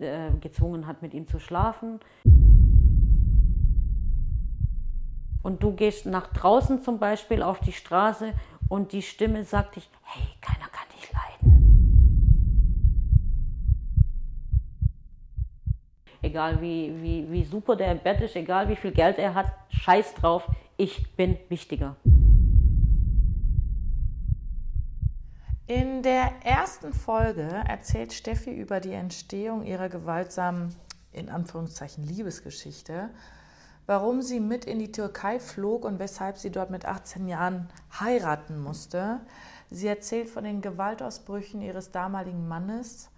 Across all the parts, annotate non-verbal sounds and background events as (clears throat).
äh, gezwungen hat, mit ihm zu schlafen. Und du gehst nach draußen zum Beispiel auf die Straße und die Stimme sagt dich, hey, keiner kann dich leiden. Egal wie, wie, wie super der im Bett ist, egal wie viel Geld er hat, scheiß drauf, ich bin wichtiger. In der ersten Folge erzählt Steffi über die Entstehung ihrer gewaltsamen, in Anführungszeichen, Liebesgeschichte, warum sie mit in die Türkei flog und weshalb sie dort mit 18 Jahren heiraten musste. Sie erzählt von den Gewaltausbrüchen ihres damaligen Mannes.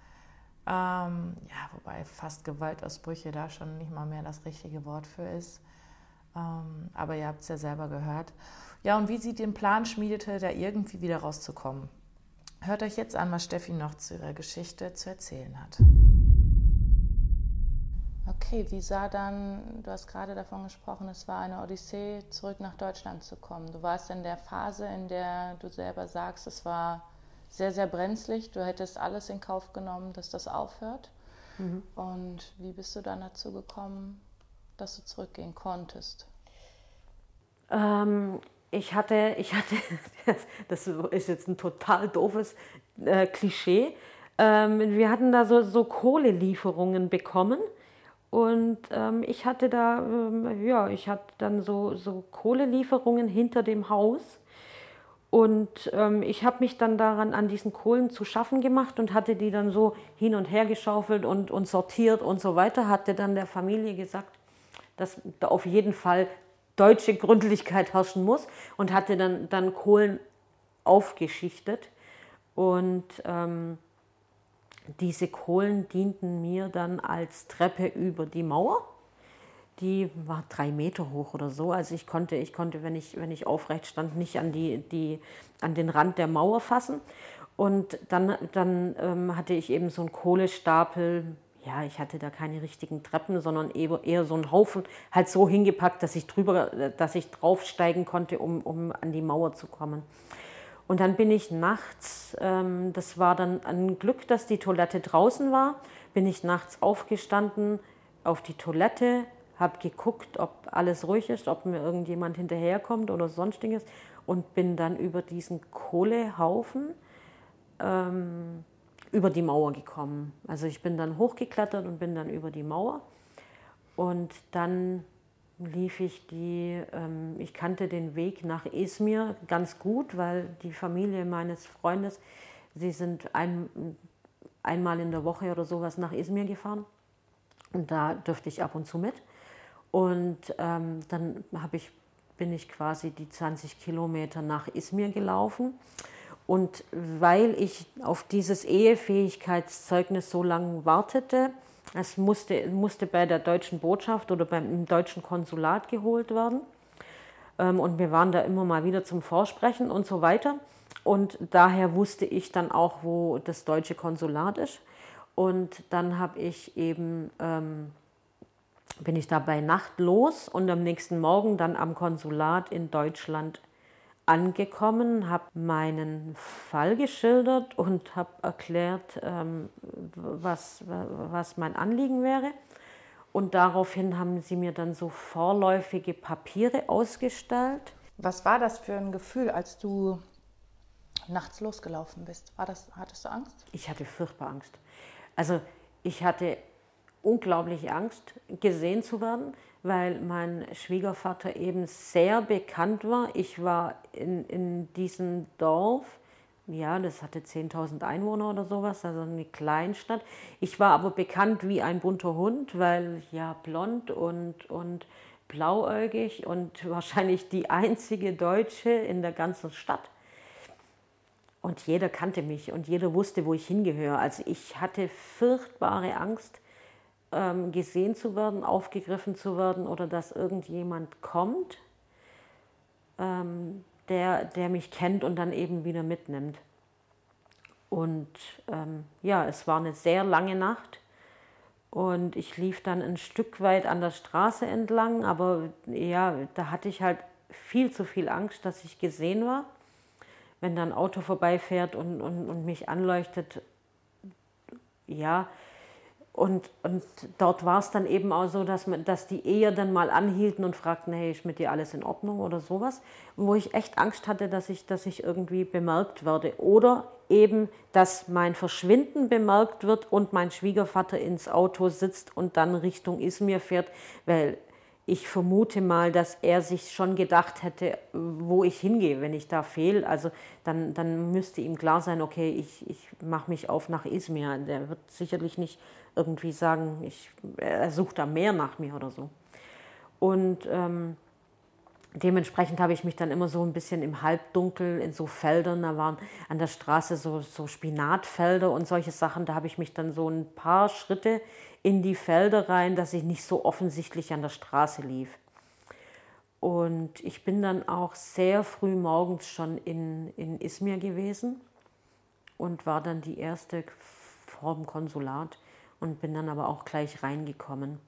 Ähm, ja, wobei fast Gewaltausbrüche da schon nicht mal mehr das richtige Wort für ist. Ähm, aber ihr habt es ja selber gehört. Ja, und wie sie den Plan schmiedete, da irgendwie wieder rauszukommen. Hört euch jetzt an, was Steffi noch zu ihrer Geschichte zu erzählen hat. Okay, wie sah dann, du hast gerade davon gesprochen, es war eine Odyssee, zurück nach Deutschland zu kommen. Du warst in der Phase, in der du selber sagst, es war sehr, sehr brenzlig. Du hättest alles in Kauf genommen, dass das aufhört. Mhm. Und wie bist du dann dazu gekommen, dass du zurückgehen konntest? Ähm, ich hatte, ich hatte, (laughs) das ist jetzt ein total doofes äh, Klischee. Ähm, wir hatten da so, so Kohlelieferungen bekommen und ähm, ich hatte da, ähm, ja, ich hatte dann so, so Kohlelieferungen hinter dem Haus und ähm, ich habe mich dann daran an diesen Kohlen zu schaffen gemacht und hatte die dann so hin und her geschaufelt und, und sortiert und so weiter. Hatte dann der Familie gesagt, dass da auf jeden Fall deutsche Gründlichkeit herrschen muss und hatte dann, dann Kohlen aufgeschichtet. Und ähm, diese Kohlen dienten mir dann als Treppe über die Mauer. Die war drei Meter hoch oder so. Also ich konnte, ich konnte, wenn ich, wenn ich aufrecht stand, nicht an, die, die, an den Rand der Mauer fassen. Und dann, dann ähm, hatte ich eben so einen Kohlestapel ja, ich hatte da keine richtigen Treppen, sondern eher so einen Haufen halt so hingepackt, dass ich drüber, dass ich draufsteigen konnte, um, um an die Mauer zu kommen. Und dann bin ich nachts, ähm, das war dann ein Glück, dass die Toilette draußen war, bin ich nachts aufgestanden auf die Toilette, habe geguckt, ob alles ruhig ist, ob mir irgendjemand hinterherkommt oder sonstiges und bin dann über diesen Kohlehaufen ähm, über die Mauer gekommen. Also ich bin dann hochgeklettert und bin dann über die Mauer. Und dann lief ich die, ähm, ich kannte den Weg nach Izmir ganz gut, weil die Familie meines Freundes, sie sind ein, einmal in der Woche oder sowas nach Izmir gefahren. Und da dürfte ich ab und zu mit. Und ähm, dann ich, bin ich quasi die 20 Kilometer nach Izmir gelaufen. Und weil ich auf dieses Ehefähigkeitszeugnis so lange wartete, es musste, musste bei der deutschen Botschaft oder beim deutschen Konsulat geholt werden. Ähm, und wir waren da immer mal wieder zum Vorsprechen und so weiter. Und daher wusste ich dann auch, wo das deutsche Konsulat ist. Und dann habe ich eben, ähm, bin ich da bei Nacht los und am nächsten Morgen dann am Konsulat in Deutschland angekommen, habe meinen Fall geschildert und habe erklärt, ähm, was, was mein Anliegen wäre. Und daraufhin haben sie mir dann so vorläufige Papiere ausgestellt. Was war das für ein Gefühl, als du nachts losgelaufen bist? War das, hattest du Angst? Ich hatte furchtbar Angst. Also ich hatte unglaubliche Angst, gesehen zu werden weil mein Schwiegervater eben sehr bekannt war. Ich war in, in diesem Dorf, ja, das hatte 10.000 Einwohner oder sowas, also eine Kleinstadt. Ich war aber bekannt wie ein bunter Hund, weil ja blond und, und blauäugig und (laughs) wahrscheinlich die einzige Deutsche in der ganzen Stadt. Und jeder kannte mich und jeder wusste, wo ich hingehöre. Also ich hatte furchtbare Angst, ähm, gesehen zu werden, aufgegriffen zu werden oder dass irgendjemand kommt, ähm, der, der mich kennt und dann eben wieder mitnimmt. Und ähm, ja, es war eine sehr lange Nacht und ich lief dann ein Stück weit an der Straße entlang, aber ja, da hatte ich halt viel zu viel Angst, dass ich gesehen war. Wenn da ein Auto vorbeifährt und, und, und mich anleuchtet, ja, Und, und dort war es dann eben auch so, dass, man, dass die eher dann mal anhielten und fragten, hey, ist mit dir alles in Ordnung oder sowas. Wo ich echt Angst hatte, dass ich, dass ich irgendwie bemerkt werde. Oder eben, dass mein Verschwinden bemerkt wird und mein Schwiegervater ins Auto sitzt und dann Richtung Izmir fährt, weil ich vermute mal, dass er sich schon gedacht hätte, wo ich hingehe, wenn ich da fehle. Also dann, dann müsste ihm klar sein, okay, ich, ich mache mich auf nach Izmir. Der wird sicherlich nicht irgendwie sagen, ich, er sucht da mehr nach mir oder so. Und ähm, dementsprechend habe ich mich dann immer so ein bisschen im Halbdunkel in so Feldern, da waren an der Straße so, so Spinatfelder und solche Sachen, da habe ich mich dann so ein paar Schritte in die Felder rein, dass ich nicht so offensichtlich an der Straße lief. Und ich bin dann auch sehr früh morgens schon in, in Izmir gewesen und war dann die erste vor dem Konsulat und bin dann aber auch gleich reingekommen.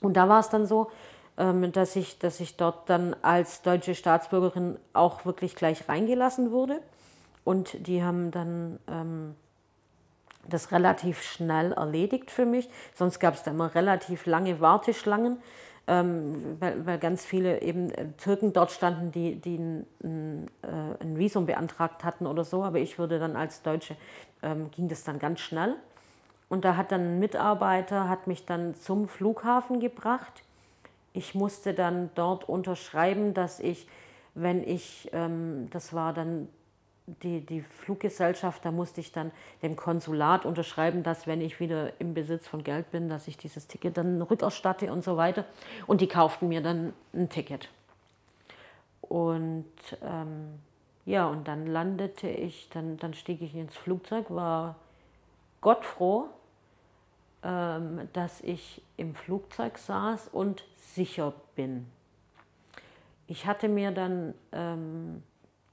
Und da war es dann so, ähm, dass ich, dass ich dort dann als deutsche Staatsbürgerin auch wirklich gleich reingelassen wurde. Und die haben dann ähm, das relativ schnell erledigt für mich. Sonst gab es da immer relativ lange Warteschlangen, ähm, weil, weil, ganz viele eben äh, Türken dort standen, die, die ein, äh, ein, Visum beantragt hatten oder so. Aber ich würde dann als Deutsche, ähm, ging das dann ganz schnell. Und da hat dann ein Mitarbeiter, hat mich dann zum Flughafen gebracht. Ich musste dann dort unterschreiben, dass ich, wenn ich, ähm, das war dann die, die Fluggesellschaft, da musste ich dann dem Konsulat unterschreiben, dass wenn ich wieder im Besitz von Geld bin, dass ich dieses Ticket dann rückerstatte und so weiter. Und die kauften mir dann ein Ticket. Und ähm, ja, und dann landete ich, dann, dann stieg ich ins Flugzeug, war Gott froh, ähm, dass ich im Flugzeug saß und sicher bin. Ich hatte mir dann ähm,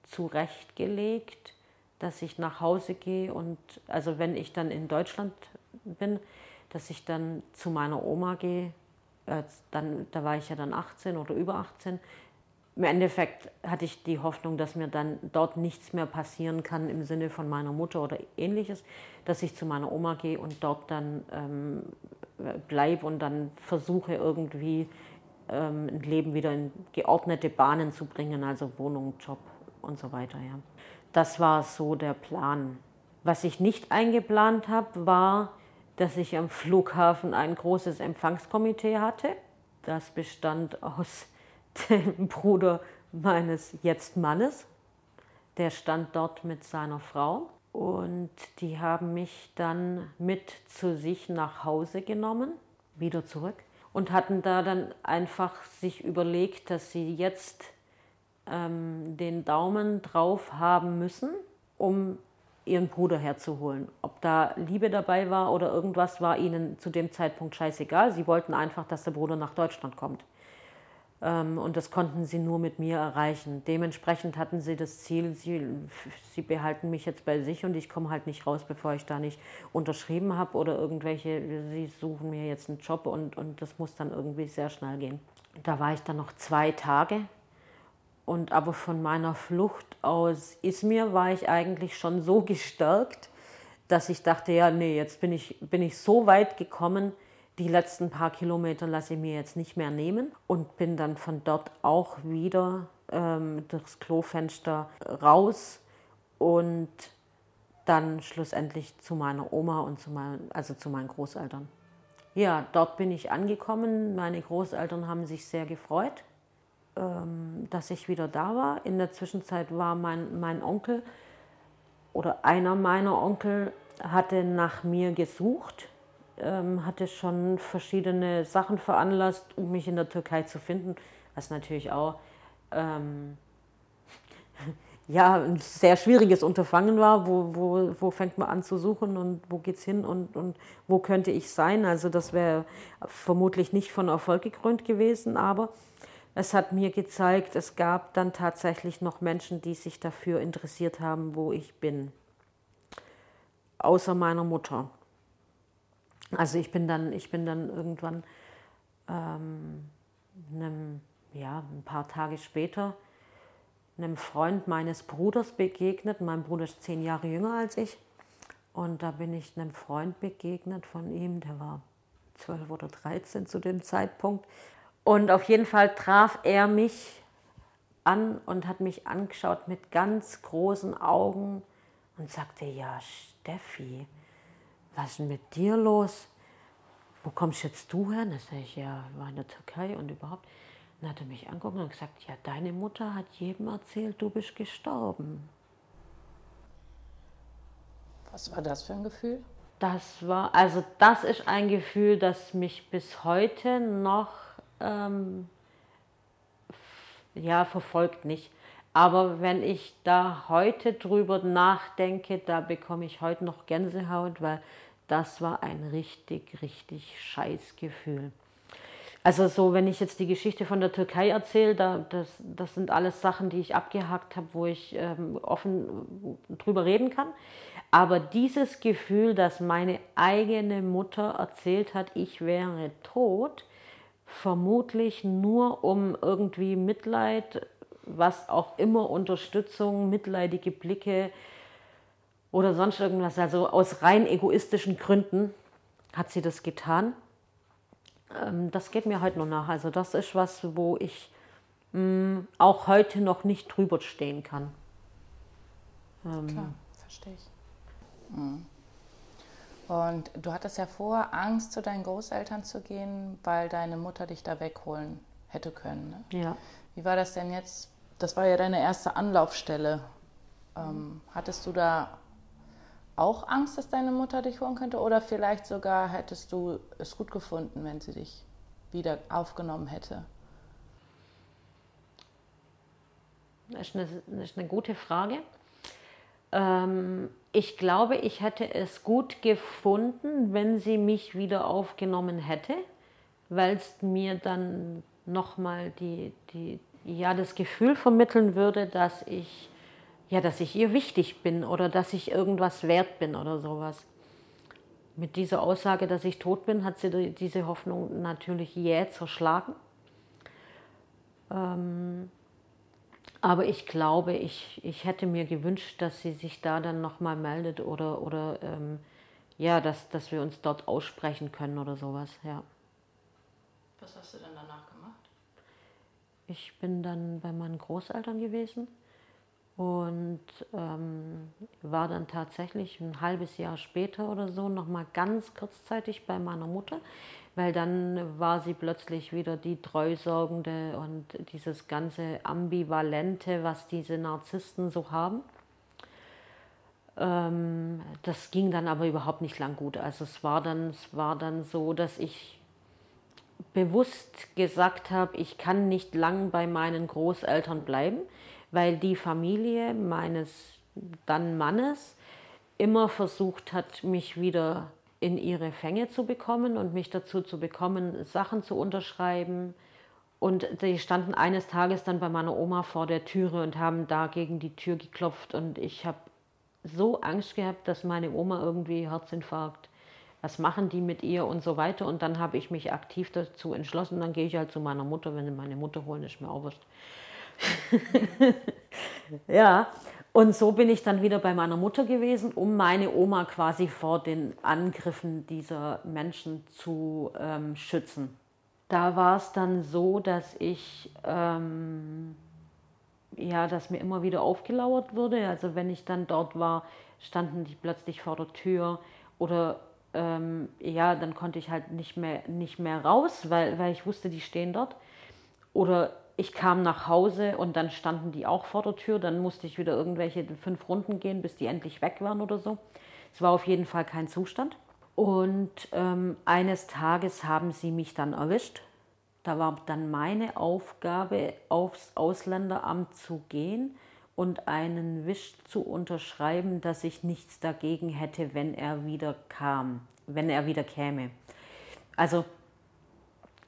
zurechtgelegt, dass ich nach Hause gehe und also wenn ich dann in Deutschland bin, dass ich dann zu meiner Oma gehe. Äh, dann, da war ich ja dann 18 oder über 18 im Endeffekt hatte ich die Hoffnung, dass mir dann dort nichts mehr passieren kann im Sinne von meiner Mutter oder ähnliches, dass ich zu meiner Oma gehe und dort dann ähm, bleibe und dann versuche irgendwie ähm, ein Leben wieder in geordnete Bahnen zu bringen, also Wohnung, Job und so weiter. Ja. Das war so der Plan. Was ich nicht eingeplant habe, war, dass ich am Flughafen ein großes Empfangskomitee hatte. Das bestand aus dem Bruder meines jetzt Mannes. Der stand dort mit seiner Frau und die haben mich dann mit zu sich nach Hause genommen, wieder zurück und hatten da dann einfach sich überlegt, dass sie jetzt ähm, den Daumen drauf haben müssen, um ihren Bruder herzuholen. Ob da Liebe dabei war oder irgendwas, war ihnen zu dem Zeitpunkt scheißegal. Sie wollten einfach, dass der Bruder nach Deutschland kommt. Ähm, und das konnten sie nur mit mir erreichen. Dementsprechend hatten sie das Ziel, sie, sie behalten mich jetzt bei sich und ich komme halt nicht raus, bevor ich da nicht unterschrieben habe oder irgendwelche, sie suchen mir jetzt einen Job und, und das muss dann irgendwie sehr schnell gehen. Da war ich dann noch zwei Tage. Und aber von meiner Flucht aus Izmir war ich eigentlich schon so gestärkt, dass ich dachte, ja, nee, jetzt bin ich, bin ich so weit gekommen, die letzten paar Kilometer lasse ich mir jetzt nicht mehr nehmen und bin dann von dort auch wieder ähm, durchs Klofenster raus und dann schlussendlich zu meiner Oma und zu meinen, also zu meinen Großeltern. Ja, dort bin ich angekommen. Meine Großeltern haben sich sehr gefreut, ähm, dass ich wieder da war. In der Zwischenzeit war mein, mein Onkel oder einer meiner Onkel hatte nach mir gesucht ähm, hatte schon verschiedene Sachen veranlasst, um mich in der Türkei zu finden, was natürlich auch ähm, (laughs) ja, ein sehr schwieriges Unterfangen war. Wo, wo, wo fängt man an zu suchen und wo geht es hin und, und wo könnte ich sein? Also das wäre vermutlich nicht von Erfolg gekrönt gewesen, aber es hat mir gezeigt, es gab dann tatsächlich noch Menschen, die sich dafür interessiert haben, wo ich bin. Außer meiner Mutter. Also ich bin dann, ich bin dann irgendwann ähm, einem, ja, ein paar Tage später einem Freund meines Bruders begegnet. Mein Bruder ist zehn Jahre jünger als ich. Und da bin ich einem Freund begegnet von ihm, der war 12 oder 13 zu dem Zeitpunkt. Und auf jeden Fall traf er mich an und hat mich angeschaut mit ganz großen Augen und sagte, ja, Steffi, was ist denn mit dir los? Wo kommst jetzt du her? Da sage ich, ja, war in der Türkei und überhaupt. Dann hat er mich angeguckt und gesagt, ja, deine Mutter hat jedem erzählt, du bist gestorben. Was war das für ein Gefühl? Das war, also das ist ein Gefühl, das mich bis heute noch ähm, ja, verfolgt nicht. Aber wenn ich da heute drüber nachdenke, da bekomme ich heute noch Gänsehaut, weil das war ein richtig, richtig scheiß Gefühl. Also so, wenn ich jetzt die Geschichte von der Türkei erzähle, da, das, das sind alles Sachen, die ich abgehakt habe, wo ich ähm, offen drüber reden kann. Aber dieses Gefühl, dass meine eigene Mutter erzählt hat, ich wäre tot, vermutlich nur um irgendwie Mitleid, was auch immer, Unterstützung, mitleidige Blicke oder sonst irgendwas, also aus rein egoistischen Gründen hat sie das getan. Ähm, das geht mir heute noch nach. Also das ist was, wo ich mh, mm, auch heute noch nicht drüber stehen kann. Ähm, Klar, verstehe ich. Mhm. Und du hattest ja vor, Angst zu deinen Großeltern zu gehen, weil deine Mutter dich da wegholen hätte können. Ne? Ja. Wie war das denn jetzt? Das war ja deine erste Anlaufstelle. Ähm, hattest du da auch Angst, dass deine Mutter dich holen könnte? Oder vielleicht sogar hättest du es gut gefunden, wenn sie dich wieder aufgenommen hätte? Das ist eine, das ist eine gute Frage. Ähm, ich glaube, ich hätte es gut gefunden, wenn sie mich wieder aufgenommen hätte, weil es mir dann nochmal die, die, ja, das Gefühl vermitteln würde, dass ich, ja, dass ich ihr wichtig bin oder dass ich irgendwas wert bin oder sowas. Mit dieser Aussage, dass ich tot bin, hat sie diese Hoffnung natürlich jäh zerschlagen. Ähm, aber ich glaube, ich, ich hätte mir gewünscht, dass sie sich da dann nochmal meldet oder, oder ähm, ja, dass, dass wir uns dort aussprechen können oder sowas, ja. Was hast du dann danach gemacht? Ich bin dann bei meinen Großeltern gewesen und ähm, war dann tatsächlich ein halbes Jahr später oder so nochmal ganz kurzzeitig bei meiner Mutter, weil dann war sie plötzlich wieder die Treusorgende und dieses ganze Ambivalente, was diese Narzissten so haben. Ähm, das ging dann aber überhaupt nicht lang gut. Also es war dann, es war dann so, dass ich bewusst gesagt habe, ich kann nicht lang bei meinen Großeltern bleiben weil die Familie meines dann Mannes immer versucht hat, mich wieder in ihre Fänge zu bekommen und mich dazu zu bekommen, Sachen zu unterschreiben. Und die standen eines Tages dann bei meiner Oma vor der Türe und haben da gegen die Tür geklopft. Und ich habe so Angst gehabt, dass meine Oma irgendwie Herzinfarkt, was machen die mit ihr und so weiter. Und dann habe ich mich aktiv dazu entschlossen, dann gehe ich halt zu meiner Mutter, wenn sie meine Mutter holen, ist mir auch wurscht. (laughs) ja, und so bin ich dann wieder bei meiner Mutter gewesen, um meine Oma quasi vor den Angriffen dieser Menschen zu ähm, schützen. Da war es dann so, dass ich, ähm, ja, dass mir immer wieder aufgelauert wurde. Also wenn ich dann dort war, standen die plötzlich vor der Tür oder ähm, ja, dann konnte ich halt nicht mehr, nicht mehr raus, weil, weil ich wusste, die stehen dort. Oder ich kam nach Hause und dann standen die auch vor der Tür. Dann musste ich wieder irgendwelche fünf Runden gehen, bis die endlich weg waren oder so. Es war auf jeden Fall kein Zustand. Und ähm, eines Tages haben sie mich dann erwischt. Da war dann meine Aufgabe, aufs Ausländeramt zu gehen und einen Wisch zu unterschreiben, dass ich nichts dagegen hätte, wenn er wieder kam, wenn er wieder käme. Also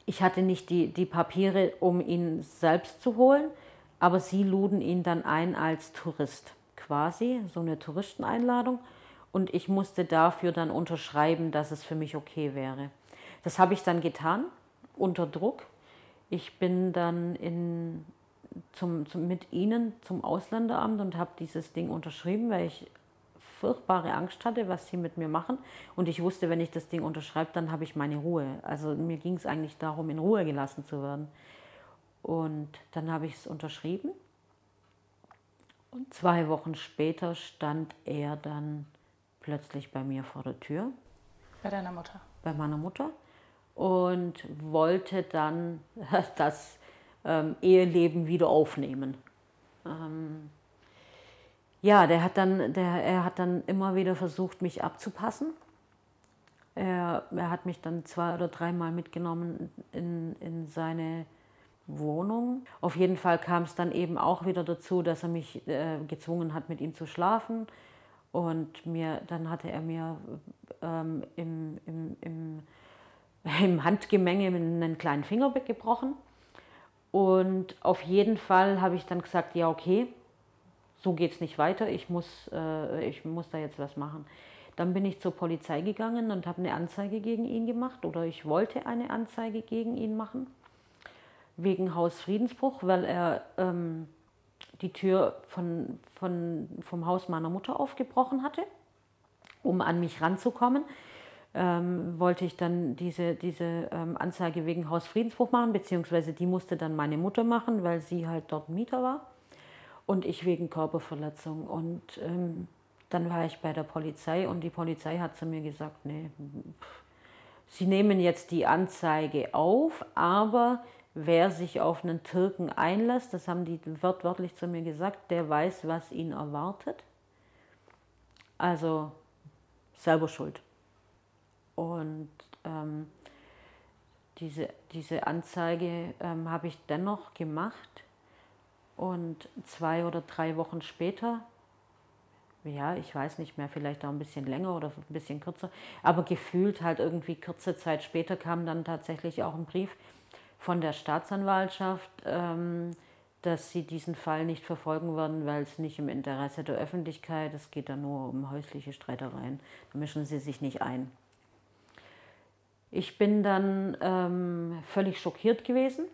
ich hatte nicht die, die Papiere, um ihn selbst zu holen, aber sie luden ihn dann ein als Tourist, quasi, so eine Touristeneinladung. Und ich musste dafür dann unterschreiben, dass es für mich okay wäre. Das habe ich dann getan, unter Druck. Ich bin dann in, zum, zum, mit ihnen zum Ausländeramt und habe dieses Ding unterschrieben, weil ich furchtbare Angst hatte, was sie mit mir machen. Und ich wusste, wenn ich das Ding unterschreibe, dann habe ich meine Ruhe. Also mir ging es eigentlich darum, in Ruhe gelassen zu werden. Und dann habe ich es unterschrieben. Und zwei Wochen später stand er dann plötzlich bei mir vor der Tür. Bei deiner Mutter? Bei meiner Mutter. Und wollte dann (laughs) das ähm, Eheleben wieder aufnehmen. Ähm, ja, der hat dann, der, er hat dann immer wieder versucht, mich abzupassen. Er, er hat mich dann zwei oder dreimal mitgenommen in, in seine Wohnung. Auf jeden Fall kam es dann eben auch wieder dazu, dass er mich äh, gezwungen hat, mit ihm zu schlafen. Und mir, dann hatte er mir ähm, im, im, im, (laughs) im Handgemenge einen kleinen Finger gebrochen. Und auf jeden Fall habe ich dann gesagt, ja okay, so geht es nicht weiter, ich muss, äh, ich muss da jetzt was machen. Dann bin ich zur Polizei gegangen und habe eine Anzeige gegen ihn gemacht oder ich wollte eine Anzeige gegen ihn machen, wegen Hausfriedensbruch, weil er ähm, die Tür von, von, vom Haus meiner Mutter aufgebrochen hatte, um an mich ranzukommen. Ähm, wollte ich dann diese, diese ähm, Anzeige wegen Hausfriedensbruch machen, beziehungsweise die musste dann meine Mutter machen, weil sie halt dort Mieter war und ich wegen Körperverletzung. Und ähm, dann war ich bei der Polizei und die Polizei hat zu mir gesagt, nee, pff, sie nehmen jetzt die Anzeige auf, aber wer sich auf einen Türken einlässt, das haben die wortwörtlich zu mir gesagt, der weiß, was ihn erwartet. Also selber schuld. Und ähm, diese, diese Anzeige ähm, habe ich dennoch gemacht und zwei oder drei Wochen später, ja, ich weiß nicht mehr, vielleicht auch ein bisschen länger oder ein bisschen kürzer, aber gefühlt halt irgendwie kurze Zeit später kam dann tatsächlich auch ein Brief von der Staatsanwaltschaft, ähm, dass sie diesen Fall nicht verfolgen würden, weil es nicht im Interesse der Öffentlichkeit, es geht da nur um häusliche Streitereien, da mischen sie sich nicht ein. Ich bin dann ähm, völlig schockiert gewesen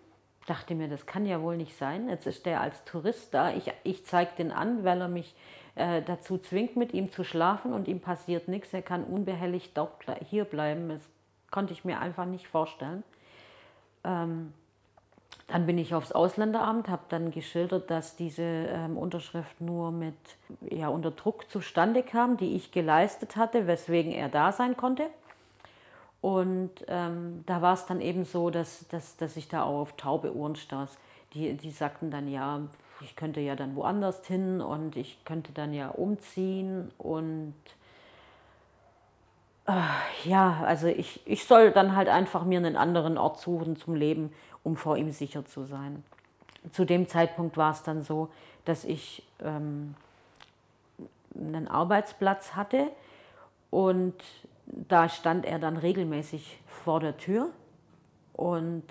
dachte mir, das kann ja wohl nicht sein. Jetzt ist der als Tourist da. Ich, ich zeige den an, weil er mich äh, dazu zwingt, mit ihm zu schlafen und ihm passiert nichts. Er kann unbehelligt dort hier bleiben. Das konnte ich mir einfach nicht vorstellen. Ähm, dann bin ich aufs Ausländeramt, habe dann geschildert, dass diese ähm, Unterschrift nur mit ja, unter Druck zustande kam, die ich geleistet hatte, weswegen er da sein konnte. Und ähm, da war es dann eben so, dass, dass, dass ich da auch auf taube Ohren stieß. Die, die sagten dann, ja, ich könnte ja dann woanders hin und ich könnte dann ja umziehen und äh, ja, also ich, ich soll dann halt einfach mir einen anderen Ort suchen zum Leben, um vor ihm sicher zu sein. Zu dem Zeitpunkt war es dann so, dass ich ähm, einen Arbeitsplatz hatte und da stand er dann regelmäßig vor der Tür und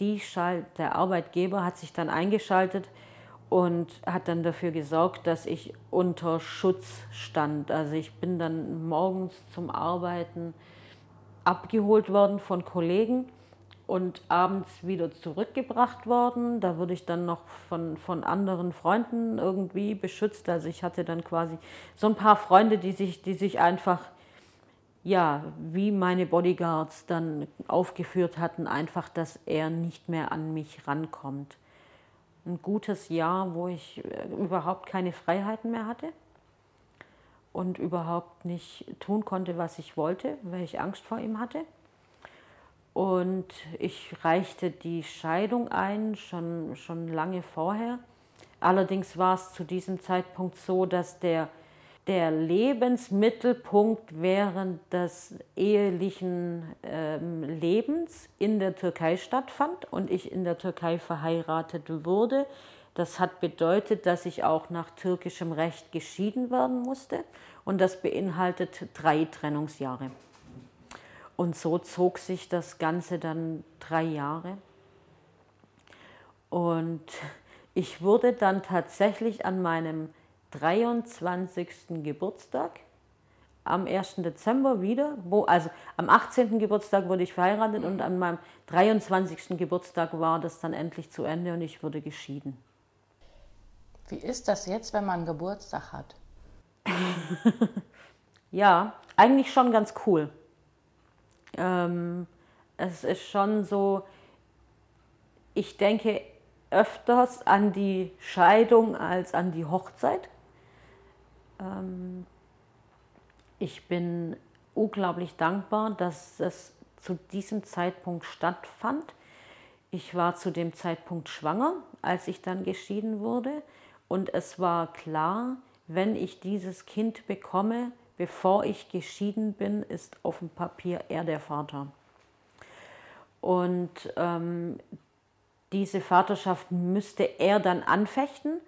die Schalt, der Arbeitgeber hat sich dann eingeschaltet und hat dann dafür gesorgt, dass ich unter Schutz stand. Also ich bin dann morgens zum Arbeiten abgeholt worden von Kollegen und abends wieder zurückgebracht worden. Da wurde ich dann noch von, von anderen Freunden irgendwie beschützt. Also ich hatte dann quasi so ein paar Freunde, die sich, die sich einfach ja, wie meine Bodyguards dann aufgeführt hatten, einfach, dass er nicht mehr an mich rankommt. Ein gutes Jahr, wo ich äh, überhaupt keine Freiheiten mehr hatte und überhaupt nicht tun konnte, was ich wollte, weil ich Angst vor ihm hatte. Und ich reichte die Scheidung ein, schon, schon lange vorher. Allerdings war es zu diesem Zeitpunkt so, dass der der Lebensmittelpunkt während des ehelichen ähm, Lebens in der Türkei stattfand und ich in der Türkei verheiratet wurde. Das hat bedeutet, dass ich auch nach türkischem Recht geschieden werden musste und das beinhaltet drei Trennungsjahre. Und so zog sich das Ganze dann drei Jahre. Und ich wurde dann tatsächlich an meinem 23. Geburtstag am 1. Dezember wieder, wo, also am 18. Geburtstag wurde ich verheiratet und an meinem 23. Geburtstag war das dann endlich zu Ende und ich wurde geschieden. Wie ist das jetzt, wenn man Geburtstag hat? (laughs) Ja, eigentlich schon ganz cool. Ähm, es ist schon so, ich denke öfters an die Scheidung als an die Hochzeit. Ähm, ich bin unglaublich dankbar, dass es zu diesem Zeitpunkt stattfand. Ich war zu dem Zeitpunkt schwanger, als ich dann geschieden wurde. Und es war klar, wenn ich dieses Kind bekomme, bevor ich geschieden bin, ist auf dem Papier er der Vater. Und ähm, diese Vaterschaft müsste er dann anfechten.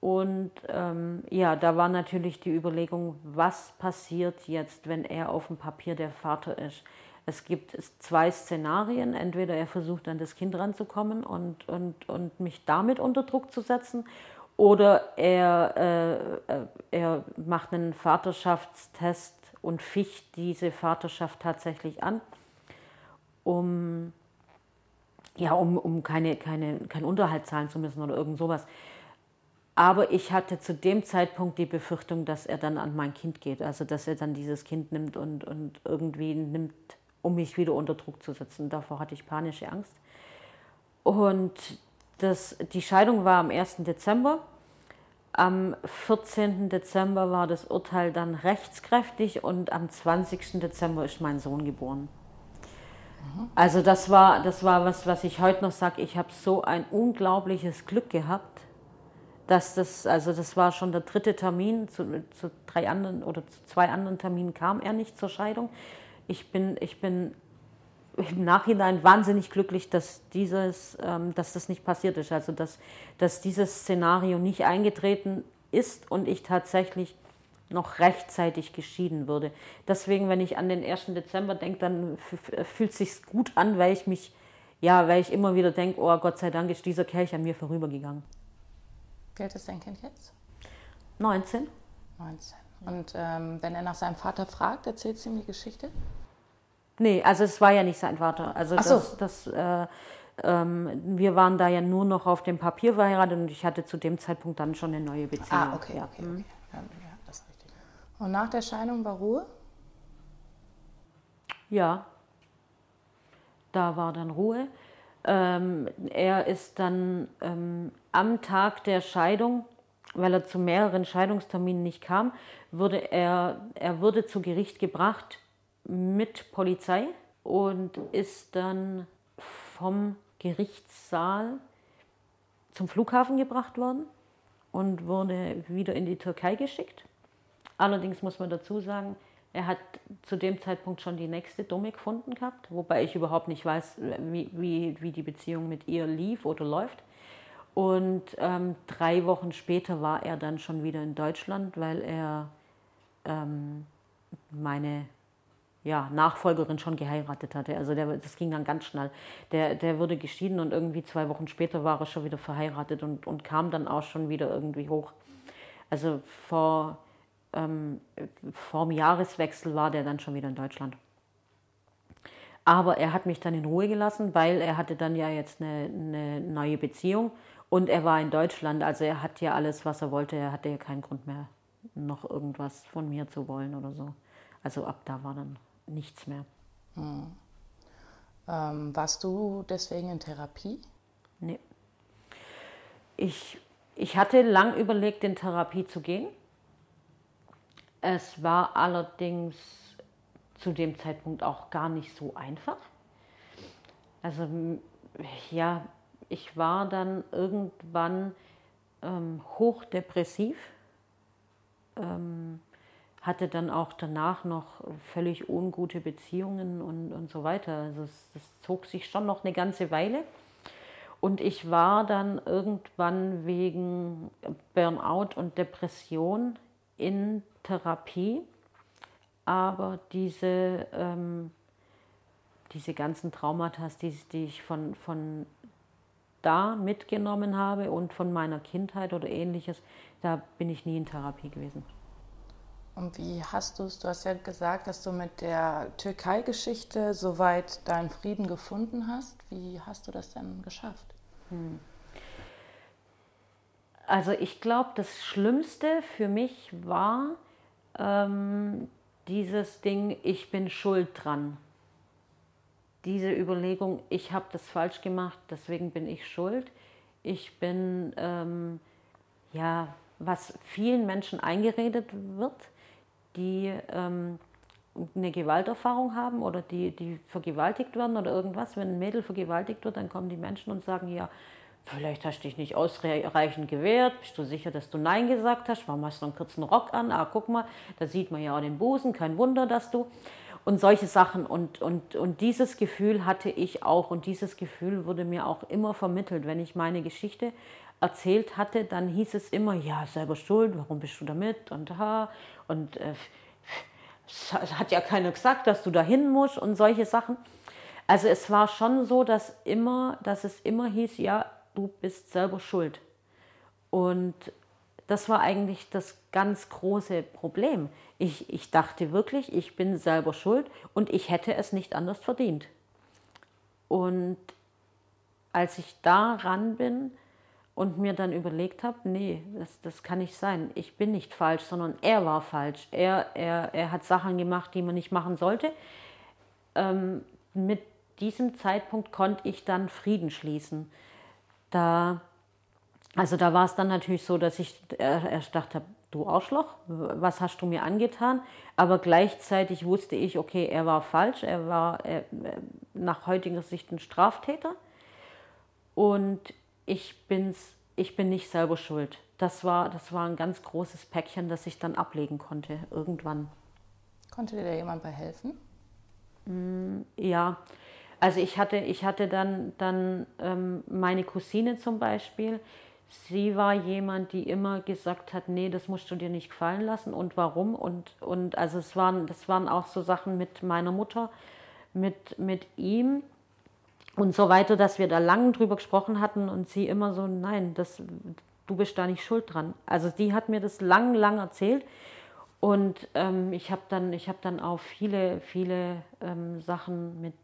Und ähm, ja, da war natürlich die Überlegung, was passiert jetzt, wenn er auf dem Papier der Vater ist. Es gibt zwei Szenarien. Entweder er versucht an das Kind ranzukommen und, und, und mich damit unter Druck zu setzen, oder er, äh, äh er macht einen Vaterschaftstest und ficht diese Vaterschaft tatsächlich an, um, ja, um, um keine, keine, keinen Unterhalt zahlen zu müssen oder irgend sowas. Aber ich hatte zu dem Zeitpunkt die Befürchtung, dass er dann an mein Kind geht. Also dass er dann dieses Kind nimmt und, und irgendwie nimmt, um mich wieder unter Druck zu setzen. Davor hatte ich panische Angst. Und das, die Scheidung war am 1. Dezember. Am 14. Dezember war das Urteil dann rechtskräftig und am 20. Dezember ist mein Sohn geboren. Also das war, das war was, was ich heute noch sage. Ich habe so ein unglaubliches Glück gehabt, dass das, also das war schon der dritte Termin, zu, zu drei anderen oder zu zwei anderen Terminen kam er nicht zur Scheidung. Ich bin, ich bin im Nachhinein wahnsinnig glücklich, dass, dieses, ähm, dass das nicht passiert ist. Also dass, dass dieses Szenario nicht eingetreten ist und ich tatsächlich noch rechtzeitig geschieden würde. Deswegen, wenn ich an den 1. Dezember denke, dann fühlt es sich gut an, weil ich mich, ja, weil ich immer wieder denke, oh Gott sei Dank ist dieser Kelch an mir vorübergegangen. Wie alt ist dein Kind jetzt? 19. 19. Und ähm, wenn er nach seinem Vater fragt, erzählt sie ihm die Geschichte? Nee, also es war ja nicht sein Vater. Also Ach so. das, das äh, ähm, wir waren da ja nur noch auf dem Papier verheiratet und ich hatte zu dem Zeitpunkt dann schon eine neue Beziehung. Ah, okay, ja. okay, okay. Ja, ja, das ist richtig. Und nach der Scheidung war Ruhe? Ja, da war dann Ruhe. Ähm, er ist dann ähm, am Tag der Scheidung, weil er zu mehreren Scheidungsterminen nicht kam, wurde er, er wurde zu Gericht gebracht mit Polizei und ist dann vom Gerichtssaal zum Flughafen gebracht worden und wurde wieder in die Türkei geschickt. Allerdings muss man dazu sagen, er hat zu dem Zeitpunkt schon die nächste Dumme gefunden gehabt, wobei ich überhaupt nicht weiß, wie, wie, wie die Beziehung mit ihr lief oder läuft. Und ähm, drei Wochen später war er dann schon wieder in Deutschland, weil er ähm, meine ja, Nachfolgerin schon geheiratet hatte. Also der, das ging dann ganz schnell. Der, der wurde geschieden und irgendwie zwei Wochen später war er schon wieder verheiratet und, und kam dann auch schon wieder irgendwie hoch. Also vor, ähm, vor dem Jahreswechsel war der dann schon wieder in Deutschland. Aber er hat mich dann in Ruhe gelassen, weil er hatte dann ja jetzt eine, eine neue Beziehung und er war in Deutschland. Also er hat ja alles, was er wollte. Er hatte ja keinen Grund mehr, noch irgendwas von mir zu wollen oder so. Also ab da war dann nichts mehr. Hm. Ähm, warst du deswegen in Therapie? Nee. Ich, ich hatte lang überlegt, in Therapie zu gehen. Es war allerdings zu dem Zeitpunkt auch gar nicht so einfach. Also ja, ich war dann irgendwann ähm, hochdepressiv. Ähm, hatte dann auch danach noch völlig ungute Beziehungen und, und so weiter. Also es, das zog sich schon noch eine ganze Weile. Und ich war dann irgendwann wegen Burnout und Depression in Therapie. Aber diese, ähm, diese ganzen Traumata, die, die ich von, von da mitgenommen habe und von meiner Kindheit oder ähnliches, da bin ich nie in Therapie gewesen. Und wie hast du es, du hast ja gesagt, dass du mit der Türkei-Geschichte soweit deinen Frieden gefunden hast. Wie hast du das denn geschafft? Hm. Also ich glaube, das Schlimmste für mich war, ähm, dieses Ding, ich bin schuld dran. Diese Überlegung, ich habe das falsch gemacht, deswegen bin ich schuld. Ich bin, ähm, ja, was vielen Menschen eingeredet wird, die ähm, eine Gewalterfahrung haben oder die, die vergewaltigt werden oder irgendwas. Wenn ein Mädel vergewaltigt wird, dann kommen die Menschen und sagen, ja, vielleicht hast du dich nicht ausreichend gewehrt, bist du sicher, dass du Nein gesagt hast, warum hast du einen kurzen Rock an, ah, guck mal, da sieht man ja auch den Busen, kein Wunder, dass du... Und solche Sachen und, und, und dieses Gefühl hatte ich auch und dieses Gefühl wurde mir auch immer vermittelt, wenn ich meine Geschichte erzählt hatte, dann hieß es immer, ja, selber schuld, warum bist du damit und ha, und äh, hat ja keiner gesagt, dass du dahin musst und solche Sachen. Also es war schon so, dass immer, dass es immer hieß, ja, du bist selber schuld. Und das war eigentlich das ganz große Problem. Ich, ich dachte wirklich, ich bin selber schuld und ich hätte es nicht anders verdient. Und als ich da ran bin, und mir dann überlegt habe, nee, das, das kann nicht sein. Ich bin nicht falsch, sondern er war falsch. Er, er, er hat Sachen gemacht, die man nicht machen sollte. Ähm, mit diesem Zeitpunkt konnte ich dann Frieden schließen. Da, also da war es dann natürlich so, dass ich erst dachte du Arschloch, was hast du mir angetan? Aber gleichzeitig wusste ich, okay, er war falsch, er war er, nach heutiger Sicht ein Straftäter. Und ich, bin's, ich bin nicht selber schuld. Das war, das war ein ganz großes Päckchen, das ich dann ablegen konnte, irgendwann. Konnte dir da jemand bei helfen? Mm, ja, also ich hatte, ich hatte dann, dann ähm, meine Cousine zum Beispiel. Sie war jemand, die immer gesagt hat, nee, das musst du dir nicht gefallen lassen und warum. Und, und also es waren, das waren auch so Sachen mit meiner Mutter, mit, mit ihm und so weiter, dass wir da lang drüber gesprochen hatten und sie immer so, nein, das, du bist da nicht schuld dran. Also die hat mir das lang, lang erzählt und ähm, ich habe dann, hab dann auch viele, viele ähm, Sachen mit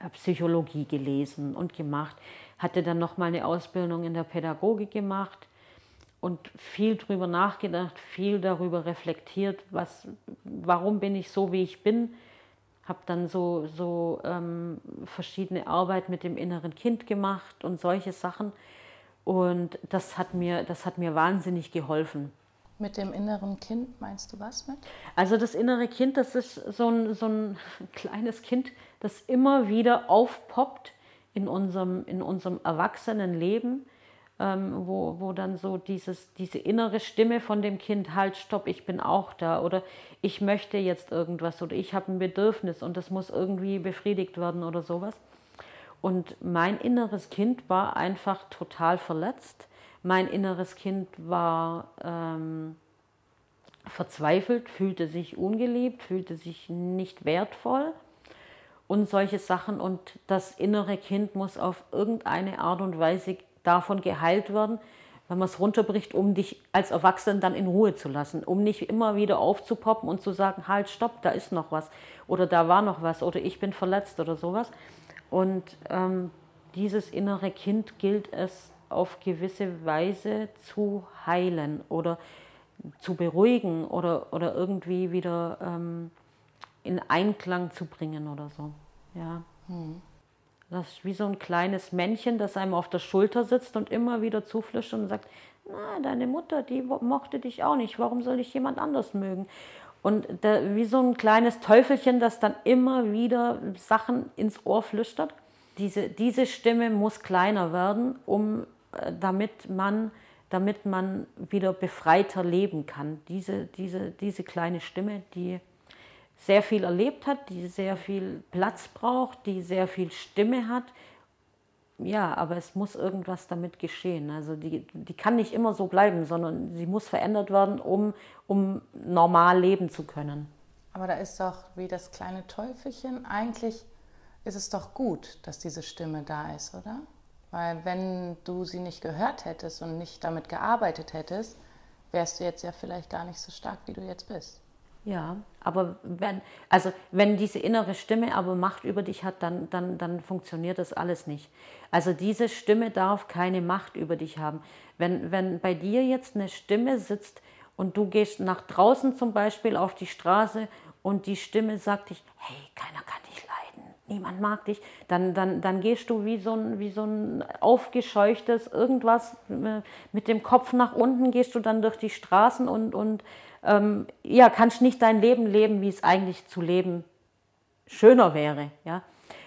äh, Psychologie gelesen und gemacht, hatte dann nochmal eine Ausbildung in der Pädagogik gemacht und viel darüber nachgedacht, viel darüber reflektiert, was, warum bin ich so, wie ich bin, habe dann so, so ähm, verschiedene Arbeit mit dem inneren Kind gemacht und solche Sachen. Und das hat mir, das hat mir wahnsinnig geholfen. Mit dem inneren Kind meinst du was mit? Also das innere Kind, das ist so ein, so ein (laughs) kleines Kind, das immer wieder aufpoppt in unserem, in unserem Erwachsenenleben ähm, wo, wo dann so dieses, diese innere Stimme von dem Kind, halt, stopp, ich bin auch da oder ich möchte jetzt irgendwas oder ich habe ein Bedürfnis und das muss irgendwie befriedigt werden oder sowas. Und mein inneres Kind war einfach total verletzt. Mein inneres Kind war ähm, verzweifelt, fühlte sich ungeliebt, fühlte sich nicht wertvoll und solche Sachen. Und das innere Kind muss auf irgendeine Art und Weise davon geheilt werden, wenn man es runterbricht, um dich als Erwachsenen dann in Ruhe zu lassen, um nicht immer wieder aufzupoppen und zu sagen, halt, stopp, da ist noch was oder da war noch was oder ich bin verletzt oder sowas. Und ähm, dieses innere Kind gilt es auf gewisse Weise zu heilen oder zu beruhigen oder, oder irgendwie wieder ähm, in Einklang zu bringen oder so. Ja. Hm. Das ist wie so ein kleines Männchen, das einem auf der Schulter sitzt und immer wieder zuflüstert und sagt, na, deine Mutter, die mochte dich auch nicht, warum soll ich jemand anders mögen? Und da, wie so ein kleines Teufelchen, das dann immer wieder Sachen ins Ohr flüstert. Diese, diese Stimme muss kleiner werden, um, äh, damit, man, damit man wieder befreiter leben kann. Diese, diese, diese kleine Stimme, die sehr viel erlebt hat, die sehr viel Platz braucht, die sehr viel Stimme hat. Ja, aber es muss irgendwas damit geschehen. Also die, die kann nicht immer so bleiben, sondern sie muss verändert werden, um, um normal leben zu können. Aber da ist doch wie das kleine Teufelchen, eigentlich ist es doch gut, dass diese Stimme da ist, oder? Weil wenn du sie nicht gehört hättest und nicht damit gearbeitet hättest, wärst du jetzt ja vielleicht gar nicht so stark, wie du jetzt bist. Ja, aber wenn, also wenn diese innere Stimme aber Macht über dich hat, dann, dann, dann funktioniert das alles nicht. Also diese Stimme darf keine Macht über dich haben. Wenn, wenn bei dir jetzt eine Stimme sitzt und du gehst nach draußen zum Beispiel auf die Straße und die Stimme sagt dich, hey, keiner kann dich leiden, niemand mag dich, dann, dann, dann gehst du wie so, ein, wie so ein aufgescheuchtes irgendwas äh, mit dem Kopf nach unten, gehst du dann durch die Straßen und, und ähm, ja, kannst nicht dein Leben leben, wie es eigentlich zu leben schöner wäre. Ja?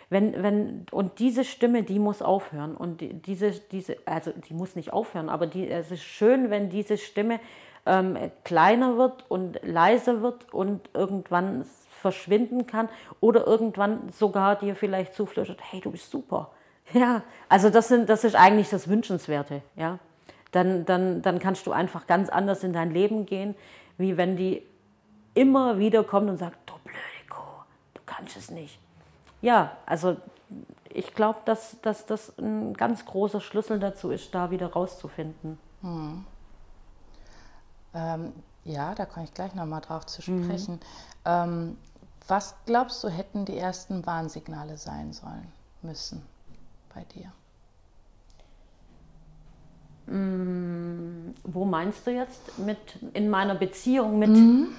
Wenn, wenn, und diese Stimme, die muss aufhören. Und diese, diese, also die muss nicht aufhören, aber die, es ist schön, wenn diese Stimme ähm, kleiner wird und leiser wird und irgendwann verschwinden kann oder irgendwann sogar dir vielleicht zuflüstert, hey, du bist super. Ja, also das, sind, das ist eigentlich das Wünschenswerte. Ja? Dann, dann, dann kannst du einfach ganz anders in dein Leben gehen, wie wenn die immer wieder kommt und sagt, du blöde Kuh, du kannst es nicht. Ja, also ich glaube, dass, dass das ein ganz großer Schlüssel dazu ist, da wieder rauszufinden. Hm. Ähm, ja, da komme ich gleich nochmal drauf zu sprechen. Mhm. Ähm, was glaubst du, hätten die ersten Warnsignale sein sollen müssen bei dir? Mm, wo meinst du jetzt? Mit, in meiner Beziehung mit mhm.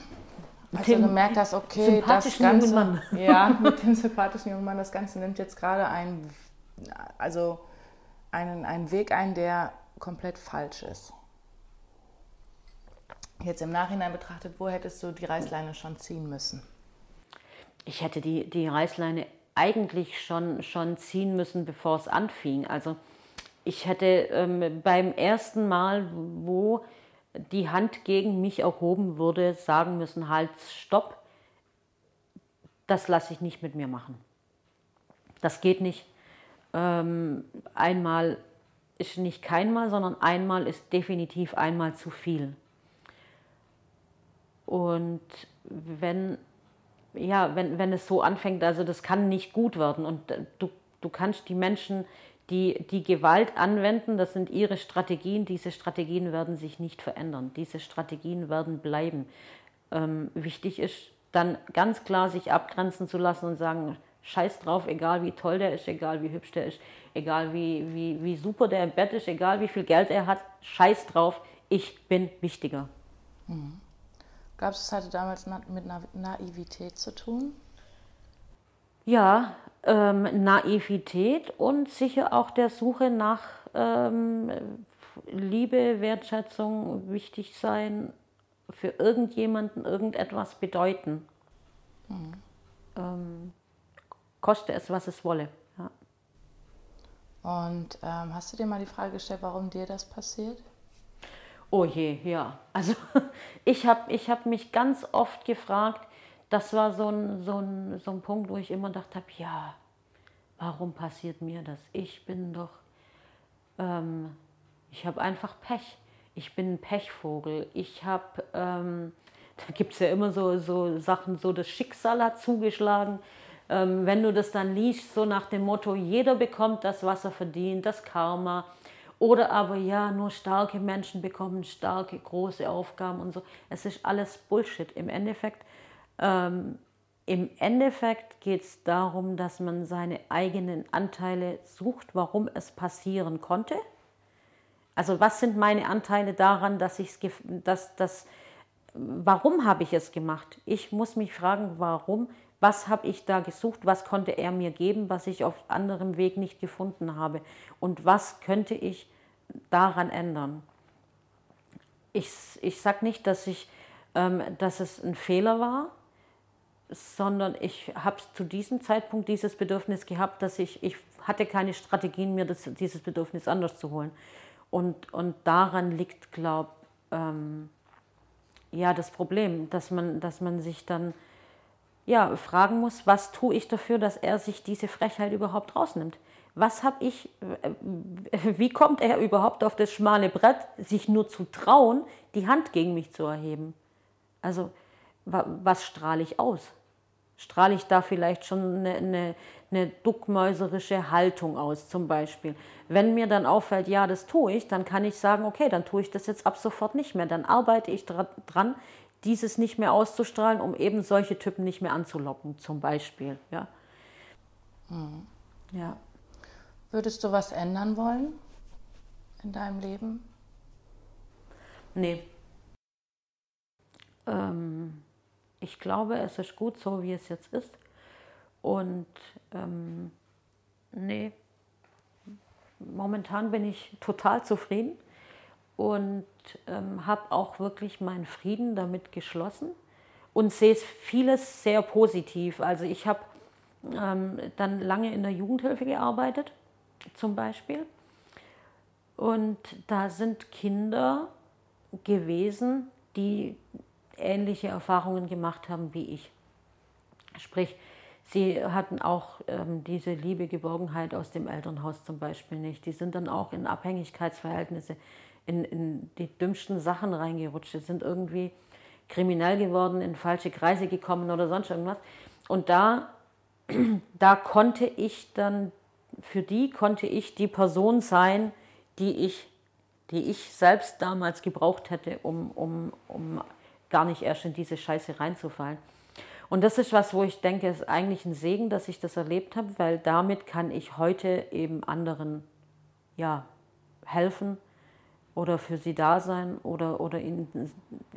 Als du gemerkt hast, okay, das Ganze, jungen Mann. (laughs) ja, mit dem sympathischen jungen Mann, das Ganze nimmt jetzt gerade einen, also einen, einen Weg ein, der komplett falsch ist. Jetzt im Nachhinein betrachtet, wo hättest du die Reißleine schon ziehen müssen? Ich hätte die, die Reißleine eigentlich schon, schon ziehen müssen, bevor es anfing. Also ich hätte ähm, beim ersten Mal, wo die Hand gegen mich erhoben wurde, sagen müssen, halt, stopp, das lasse ich nicht mit mir machen. Das geht nicht. Ähm, einmal ist nicht keinmal, sondern einmal ist definitiv einmal zu viel. Und wenn, ja, wenn, wenn es so anfängt, also das kann nicht gut werden. Und du, du kannst die Menschen, die die Gewalt anwenden, das sind ihre Strategien, diese Strategien werden sich nicht verändern. Diese Strategien werden bleiben. Ähm, wichtig ist dann ganz klar sich abgrenzen zu lassen und sagen, scheiß drauf, egal wie toll der ist, egal wie hübsch der ist, egal wie, wie, wie super der im Bett ist, egal wie viel Geld er hat, scheiß drauf, ich bin wichtiger. Mhm. Du, es hatte damals mit Naivität zu tun? Ja, ähm, Naivität und sicher auch der Suche nach ähm, Liebe, Wertschätzung, wichtig sein, für irgendjemanden irgendetwas bedeuten. Mhm. Ähm, koste es, was es wolle. Ja. Und ähm, hast du dir mal die Frage gestellt, warum dir das passiert? Oh je, ja. Also (laughs) ich habe ich hab mich ganz oft gefragt, das war so ein, so, ein, so ein Punkt, wo ich immer gedacht habe, ja, warum passiert mir das? Ich bin doch, ähm, ich habe einfach Pech. Ich bin ein Pechvogel. Ich habe, ähm, da gibt es ja immer so, so Sachen, so das Schicksal hat zugeschlagen. Ähm, wenn du das dann liest, so nach dem Motto, jeder bekommt das, was er verdient, das Karma oder aber ja, nur starke Menschen bekommen starke, große Aufgaben und so. Es ist alles Bullshit. Im Endeffekt, ähm, im Endeffekt geht es darum, dass man seine eigenen Anteile sucht, warum es passieren konnte. Also was sind meine Anteile daran, dass ich es, dass, dass, warum habe ich es gemacht? Ich muss mich fragen, warum, was habe ich da gesucht, was konnte er mir geben, was ich auf anderem Weg nicht gefunden habe und was könnte ich daran ändern. Ich, ich sage nicht, dass, ich, ähm, dass es ein Fehler war, sondern ich habe zu diesem Zeitpunkt dieses Bedürfnis gehabt, dass ich, ich hatte keine Strategien, mir das, dieses Bedürfnis anders zu holen. Und, und daran liegt, glaube ähm, ja, das Problem, dass man, dass man sich dann ja, fragen muss, was tue ich dafür, dass er sich diese Frechheit überhaupt rausnimmt. Was habe ich, wie kommt er überhaupt auf das schmale Brett, sich nur zu trauen, die Hand gegen mich zu erheben? Also, was strahle ich aus? Strahle ich da vielleicht schon eine, eine, eine duckmäuserische Haltung aus, zum Beispiel? Wenn mir dann auffällt, ja, das tue ich, dann kann ich sagen, okay, dann tue ich das jetzt ab sofort nicht mehr. Dann arbeite ich dran, dieses nicht mehr auszustrahlen, um eben solche Typen nicht mehr anzulocken, zum Beispiel. Ja. Mhm. ja. Würdest du was ändern wollen in deinem Leben? Nee. Ähm, ich glaube, es ist gut so, wie es jetzt ist. Und ähm, nee, momentan bin ich total zufrieden und ähm, habe auch wirklich meinen Frieden damit geschlossen und sehe vieles sehr positiv. Also ich habe ähm, dann lange in der Jugendhilfe gearbeitet, zum Beispiel. Und da sind Kinder gewesen, die ähnliche Erfahrungen gemacht haben wie ich. Sprich, sie hatten auch ähm, diese liebe Geborgenheit aus dem Elternhaus zum Beispiel nicht. Die sind dann auch in Abhängigkeitsverhältnisse, in, in die dümmsten Sachen reingerutscht. Sie sind irgendwie kriminell geworden, in falsche Kreise gekommen oder sonst irgendwas. Und da, (clears throat) da konnte ich dann, für die konnte ich die Person sein, die ich, die ich selbst damals gebraucht hätte, um, um, um gar nicht erst in diese Scheiße reinzufallen. Und das ist was, wo ich denke, ist eigentlich ein Segen, dass ich das erlebt habe, weil damit kann ich heute eben anderen ja, helfen oder für sie da sein oder, oder ihnen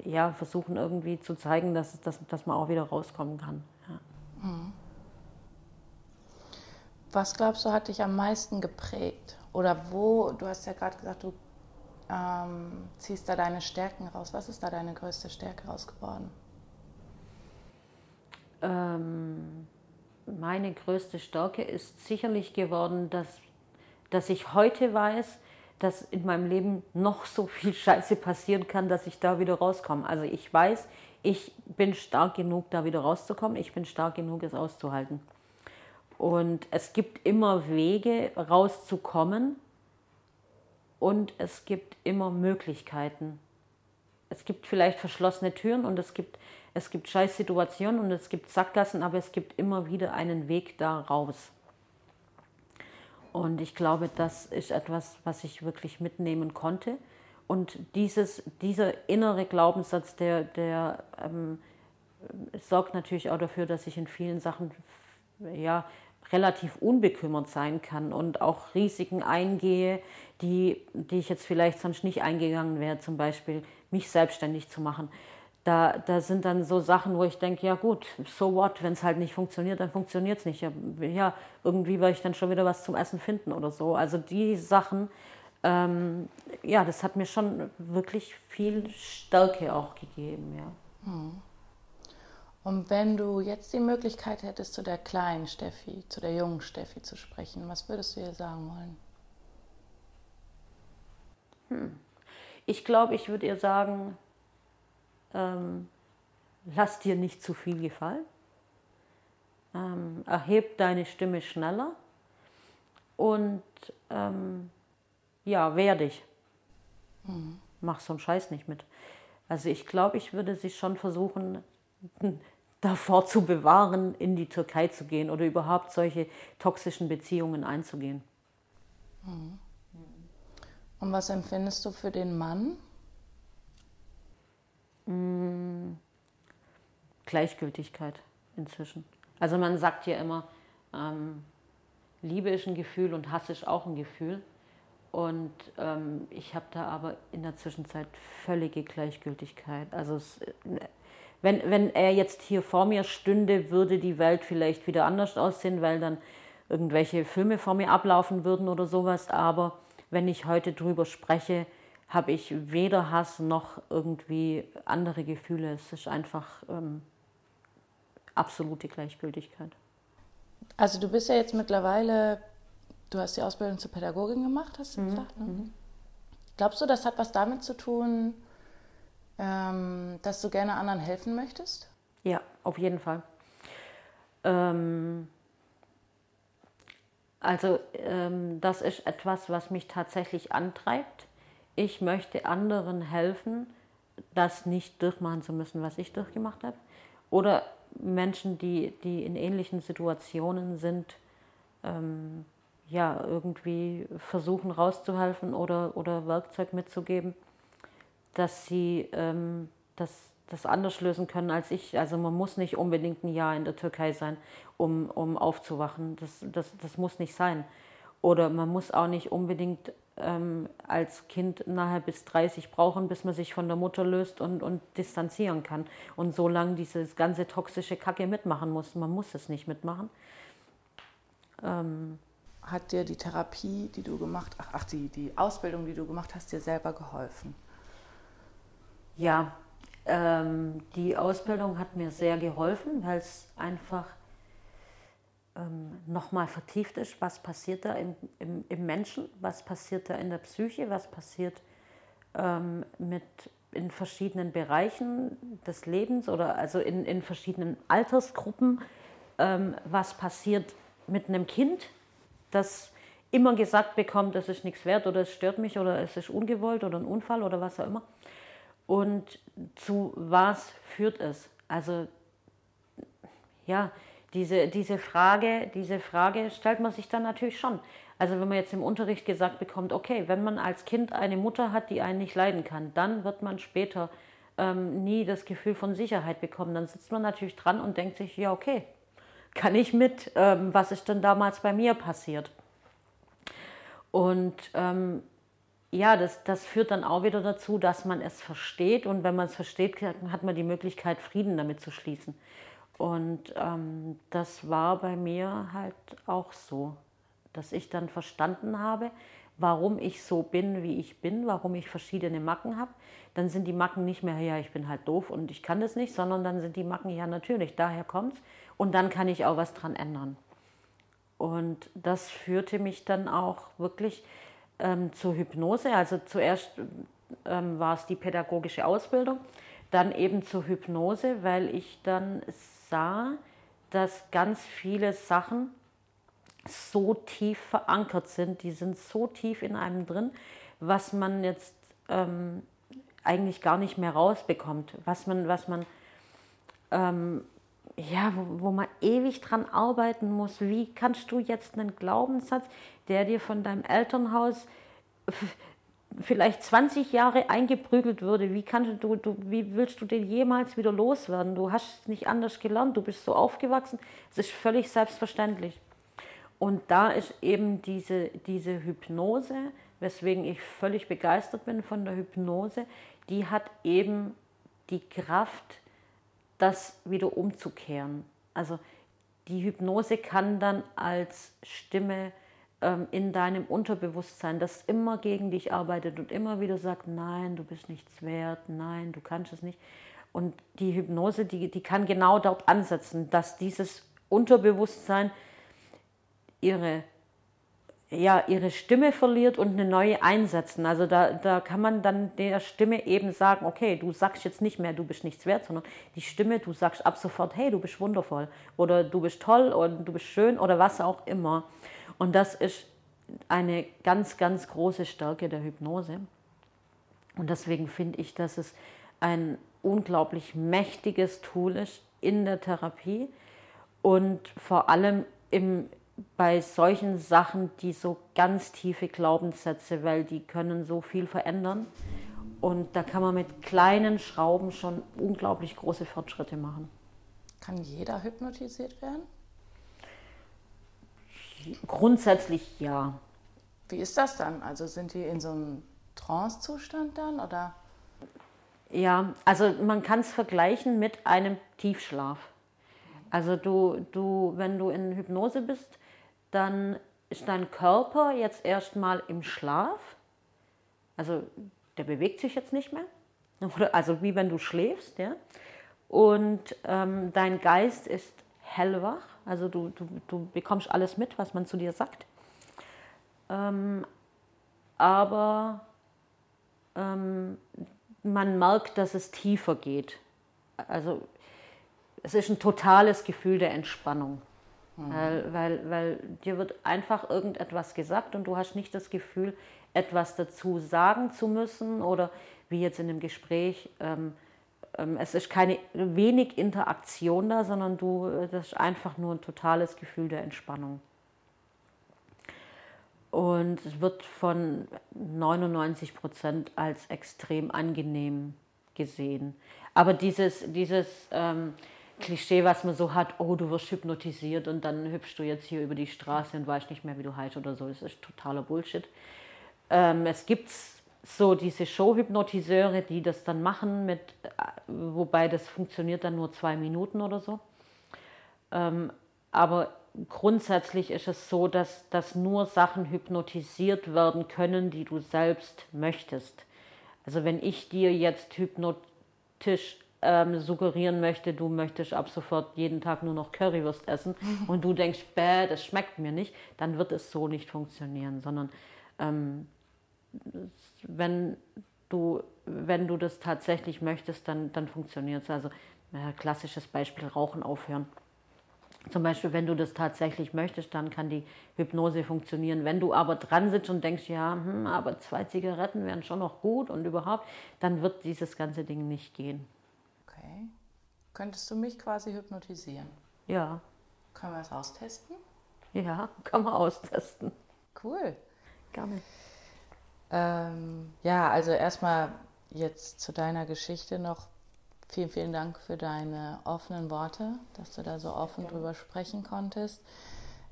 ja, versuchen irgendwie zu zeigen, dass, dass, dass man auch wieder rauskommen kann. Ja. Mhm. Was glaubst du, hat dich am meisten geprägt? Oder wo, du hast ja gerade gesagt, du ähm, ziehst da deine Stärken raus. Was ist da deine größte Stärke raus geworden? Ähm, meine größte Stärke ist sicherlich geworden, dass, dass ich heute weiß, dass in meinem Leben noch so viel (laughs) Scheiße passieren kann, dass ich da wieder rauskomme. Also ich weiß, ich bin stark genug, da wieder rauszukommen. Ich bin stark genug, es auszuhalten. Und es gibt immer Wege, rauszukommen. Und es gibt immer Möglichkeiten. Es gibt vielleicht verschlossene Türen und es gibt, es gibt Scheißsituationen und es gibt Sackgassen, aber es gibt immer wieder einen Weg da raus. Und ich glaube, das ist etwas, was ich wirklich mitnehmen konnte. Und dieses, dieser innere Glaubenssatz, der, der ähm, sorgt natürlich auch dafür, dass ich in vielen Sachen ja, relativ unbekümmert sein kann und auch Risiken eingehe, die, die ich jetzt vielleicht sonst nicht eingegangen wäre, zum Beispiel mich selbstständig zu machen da, da sind dann so Sachen, wo ich denke, ja gut, so what, wenn es halt nicht funktioniert, dann funktioniert es nicht. Ja, ja, irgendwie werde ich dann schon wieder was zum Essen finden oder so. Also die Sachen, ähm, ja, das hat mir schon wirklich viel Stärke auch gegeben, ja. Hm. Und wenn du jetzt die Möglichkeit hättest, zu der kleinen Steffi, zu der jungen Steffi zu sprechen, was würdest du ihr sagen wollen? Hm. Ich glaube, ich würde ihr sagen, ähm, lass dir nicht zu viel gefallen. Ähm, erheb deine Stimme schneller und ähm, ja, wehr dich. Mhm. Mach so einen Scheiß nicht mit. Also ich glaube, ich würde sie schon versuchen, (laughs) davor zu bewahren, in die Türkei zu gehen oder überhaupt solche toxischen Beziehungen einzugehen. Mhm. Und was empfindest du für den Mann? Hm, Gleichgültigkeit inzwischen. Also man sagt ja immer, ähm, Liebe ist ein Gefühl und Hass ist auch ein Gefühl. Und ähm, ich habe da aber in der Zwischenzeit völlige Gleichgültigkeit. Also es, wenn, wenn er jetzt hier vor mir stünde, würde die Welt vielleicht wieder anders aussehen, weil dann irgendwelche Filme vor mir ablaufen würden oder sowas. Aber wenn ich heute drüber spreche, habe ich weder Hass noch irgendwie andere Gefühle. Es ist einfach ähm, absolute Gleichgültigkeit. Also du bist ja jetzt mittlerweile, du hast die Ausbildung zur Pädagogin gemacht, hast du mhm. gesagt. Ne? Mhm. Glaubst du, das hat was damit zu tun, ähm, dass du gerne anderen helfen möchtest? Ja, auf jeden Fall. Ähm, also ähm, das ist etwas, was mich tatsächlich antreibt ich möchte anderen helfen, das nicht durchmachen zu müssen, was ich durchgemacht habe. Oder Menschen, die, die in ähnlichen Situationen sind, ähm, ja, irgendwie versuchen rauszuhelfen oder, oder Werkzeug mitzugeben, dass sie ähm, das, das anders lösen können als ich. Also man muss nicht unbedingt ein Jahr in der Türkei sein, um, um aufzuwachen. Das, das, das muss nicht sein. Oder man muss auch nicht unbedingt ähm, als Kind nachher bis 30 brauchen, bis man sich von der Mutter löst und, und distanzieren kann. Und so lange dieses ganze toxische Kacke mitmachen muss. Man muss es nicht mitmachen. Ähm, Hat dir die Therapie, die du gemacht hast, ach, die, die Ausbildung, die du gemacht hast, dir selber geholfen? Ja, ähm, die Ausbildung hat mir sehr geholfen, weil es einfach ähm, nochmal vertieft ist, was passiert da im, im, im, Menschen, was passiert da in der Psyche, was passiert ähm, mit in verschiedenen Bereichen des Lebens oder also in, in verschiedenen Altersgruppen, ähm, was passiert mit einem Kind, das immer gesagt bekommt, das ist nichts wert oder es stört mich oder es ist ungewollt oder ein Unfall oder was auch immer. Und zu was führt es? Also ja, diese, diese, Frage, diese Frage stellt man sich dann natürlich schon. Also wenn man jetzt im Unterricht gesagt bekommt, okay, wenn man als Kind eine Mutter hat, die einen nicht leiden kann, dann wird man später ähm, nie das Gefühl von Sicherheit bekommen. Dann sitzt man natürlich dran und denkt sich, ja okay, kann ich mit, ähm, was ist denn damals bei mir passiert? Und ähm, ja, das, das führt dann auch wieder dazu, dass man es versteht und wenn man es versteht, hat man die Möglichkeit, Frieden damit zu schließen. Und ähm, das war bei mir halt auch so, dass ich dann verstanden habe, warum ich so bin, wie ich bin, warum ich verschiedene Macken habe. Dann sind die Macken nicht mehr, ja, ich bin halt doof und ich kann das nicht, sondern dann sind die Macken, ja, natürlich, daher kommt's. Und dann kann ich auch was dran ändern. Und das führte mich dann auch wirklich ähm, zur Hypnose. Also zuerst ähm, war es die pädagogische Ausbildung, dann eben zur Hypnose, weil ich dann sah, dass ganz viele Sachen so tief verankert sind, die sind so tief in einem drin, was man jetzt ähm, eigentlich gar nicht mehr rausbekommt, was man, was man ähm, ja, wo, wo, man ewig dran arbeiten muss. Wie kannst du jetzt einen Glaubenssatz, der dir von deinem Elternhaus vielleicht 20 Jahre eingeprügelt würde, wie, kannst du, du, wie willst du den jemals wieder loswerden? Du hast es nicht anders gelernt, du bist so aufgewachsen, es ist völlig selbstverständlich. Und da ist eben diese, diese Hypnose, weswegen ich völlig begeistert bin von der Hypnose, die hat eben die Kraft, das wieder umzukehren. Also die Hypnose kann dann als Stimme ähm, in deinem Unterbewusstsein, das immer gegen dich arbeitet und immer wieder sagt, nein, du bist nichts wert, nein, du kannst es nicht. Und die Hypnose, die, die kann genau dort ansetzen, dass dieses Unterbewusstsein ihre, ja, ihre Stimme verliert und eine neue einsetzen. Also da, da kann man dann der Stimme eben sagen, okay, du sagst jetzt nicht mehr, du bist nichts wert, sondern die Stimme, du sagst ab sofort, hey, du bist wundervoll oder du bist toll oder du bist schön oder was auch immer. Und das ist eine ganz, ganz große Stärke der Hypnose. Und deswegen finde ich, dass es ein unglaublich mächtiges Tool ist in der Therapie und vor allem im, bei solchen Sachen, die so ganz tiefe Glaubenssätze, weil die können so viel verändern. Und da kann man mit kleinen Schrauben schon unglaublich große Fortschritte machen. Kann jeder hypnotisiert werden? Grundsätzlich ja. Wie ist das dann? Also sind die in so einem Trance-Zustand dann oder? Ja, also man kann es vergleichen mit einem Tiefschlaf. Also du, du, wenn du in Hypnose bist, dann ist dein Körper jetzt erstmal im Schlaf. Also der bewegt sich jetzt nicht mehr. Also wie wenn du schläfst, ja. Und ähm, dein Geist ist hellwach. Also du, du, du bekommst alles mit, was man zu dir sagt. Ähm, aber ähm, man merkt, dass es tiefer geht. Also es ist ein totales Gefühl der Entspannung. Mhm. Weil, weil, weil dir wird einfach irgendetwas gesagt und du hast nicht das Gefühl, etwas dazu sagen zu müssen oder wie jetzt in dem Gespräch, ähm, ähm, es ist keine wenig Interaktion da, sondern du, äh, das ist einfach nur ein totales Gefühl der Entspannung. Und es wird von 99 Prozent als extrem angenehm gesehen. Aber dieses, dieses ähm, Klischee, was man so hat, oh, du wirst hypnotisiert und dann hüpfst du jetzt hier über die Straße und weißt nicht mehr, wie du heißt oder so. Das ist totaler Bullshit. Ähm, es gibt so diese Show-Hypnotiseure, die das dann machen, mit, äh, wobei das funktioniert dann nur zwei Minuten oder so. Ähm, aber grundsätzlich ist es so, dass, dass nur Sachen hypnotisiert werden können, die du selbst möchtest. Also wenn ich dir jetzt hypnotisch ähm, suggerieren möchte, du möchtest ab sofort jeden Tag nur noch Currywurst essen (laughs) und du denkst, bäh, das schmeckt mir nicht, dann wird es so nicht funktionieren, sondern ähm, wenn du, wenn du das tatsächlich möchtest, dann, dann funktioniert es. Also äh, klassisches Beispiel, Rauchen aufhören. Zum Beispiel, wenn du das tatsächlich möchtest, dann kann die Hypnose funktionieren. Wenn du aber dran sitzt und denkst, ja, hm, aber zwei Zigaretten wären schon noch gut und überhaupt, dann wird dieses ganze Ding nicht gehen. Könntest du mich quasi hypnotisieren? Ja. Können wir das austesten? Ja, (laughs) kann man austesten. Cool. Gerne. Ähm, ja, also erstmal jetzt zu deiner Geschichte noch Vielen, vielen Dank für deine offenen Worte, dass du da so offen drüber sprechen konntest.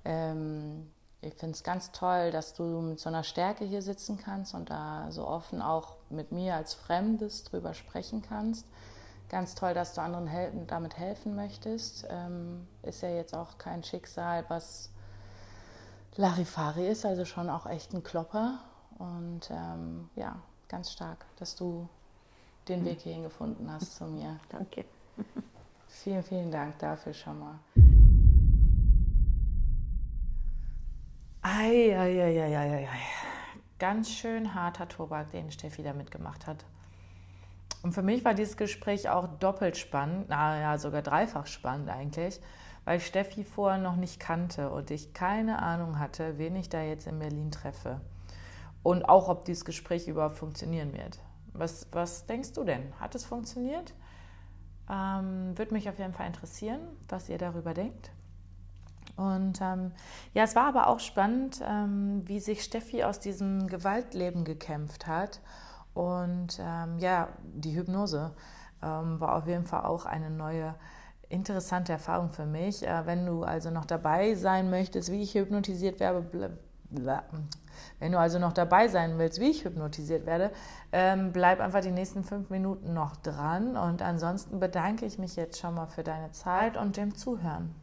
Ähm, ich finde es ganz toll, dass du mit so einer Stärke hier sitzen kannst und da so offen auch mit mir als Fremdes drüber sprechen kannst. Ganz toll, dass du anderen helfen, damit helfen möchtest. Ähm, ist ja jetzt auch kein Schicksal, was Larifari ist, also schon auch echt ein Klopper. Und ähm, ja, ganz stark, dass du den Weg hierhin gefunden hast zu mir. (laughs) Danke. Vielen, vielen Dank dafür schon mal. Eieieiei. Ganz schön harter Tobak, den Steffi da mitgemacht hat. Und für mich war dieses Gespräch auch doppelt spannend, naja, sogar dreifach spannend eigentlich, weil ich Steffi vorher noch nicht kannte und ich keine Ahnung hatte, wen ich da jetzt in Berlin treffe. Und auch, ob dieses Gespräch überhaupt funktionieren wird. Was, was denkst du denn? Hat es funktioniert? Ähm, Würde mich auf jeden Fall interessieren, was ihr darüber denkt. Und ähm, ja, es war aber auch spannend, ähm, wie sich Steffi aus diesem Gewaltleben gekämpft hat. Und ähm, ja, die Hypnose ähm, war auf jeden Fall auch eine neue, interessante Erfahrung für mich. Äh, wenn du also noch dabei sein möchtest, wie ich hypnotisiert werde, wenn du also noch dabei sein willst, wie ich hypnotisiert werde, ähm, bleib einfach die nächsten fünf Minuten noch dran. Und ansonsten bedanke ich mich jetzt schon mal für deine Zeit und dem Zuhören.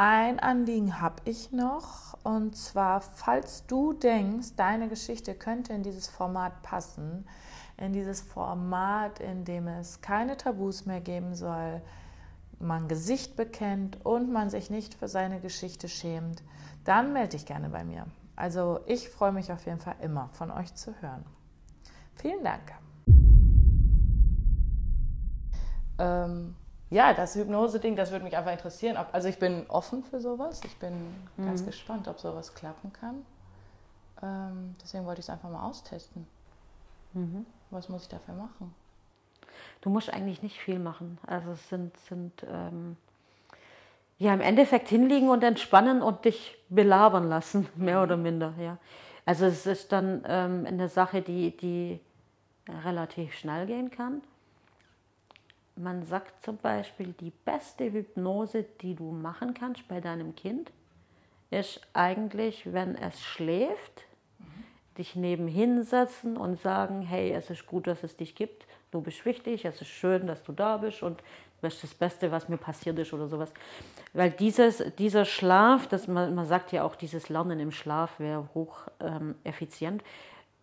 Ein Anliegen habe ich noch, und zwar, falls du denkst, deine Geschichte könnte in dieses Format passen, in dieses Format, in dem es keine Tabus mehr geben soll, man Gesicht bekennt und man sich nicht für seine Geschichte schämt, dann melde dich gerne bei mir. Also ich freue mich auf jeden Fall immer von euch zu hören. Vielen Dank. Ähm, ja, das Hypnose-Ding, das würde mich einfach interessieren. Ob, also ich bin offen für sowas. Ich bin mhm. ganz gespannt, ob sowas klappen kann. Ähm, deswegen wollte ich es einfach mal austesten. Mhm. Was muss ich dafür machen? Du musst eigentlich nicht viel machen. Also es sind, sind ähm ja, im Endeffekt hinliegen und entspannen und dich belabern lassen, (laughs) mehr oder minder, ja. Also es ist dann ähm, eine Sache, die, die relativ schnell gehen kann. Man sagt zum Beispiel, die beste Hypnose, die du machen kannst bei deinem Kind, ist eigentlich, wenn es schläft, mhm. dich nebenhin setzen und sagen, hey, es ist gut, dass es dich gibt, du bist wichtig, es ist schön, dass du da bist und das ist das Beste, was mir passiert ist oder sowas. Weil dieses, dieser Schlaf, das man, man sagt ja auch, dieses Lernen im Schlaf wäre hoch ähm, effizient.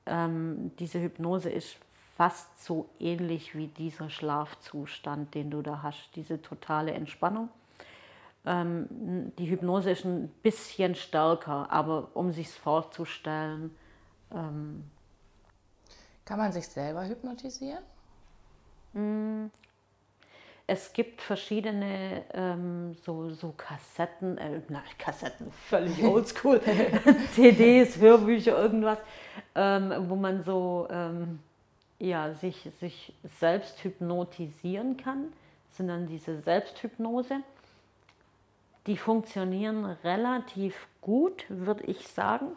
Ähm, diese Hypnose ist fast so ähnlich wie dieser Schlafzustand, den du da hast, diese totale Entspannung. Ähm, die Hypnose ist ein bisschen stärker, aber um sich vorzustellen. Ähm, Kann man sich selber hypnotisieren? Mm, es gibt verschiedene ähm, so, so Kassetten, äh, na, Kassetten, völlig (laughs) oldschool, (laughs) CDs, Hörbücher, irgendwas, ähm, wo man so ähm, ja, sich, sich selbst hypnotisieren kann. Sind dann diese Selbsthypnose. Die funktionieren relativ gut, würde ich sagen,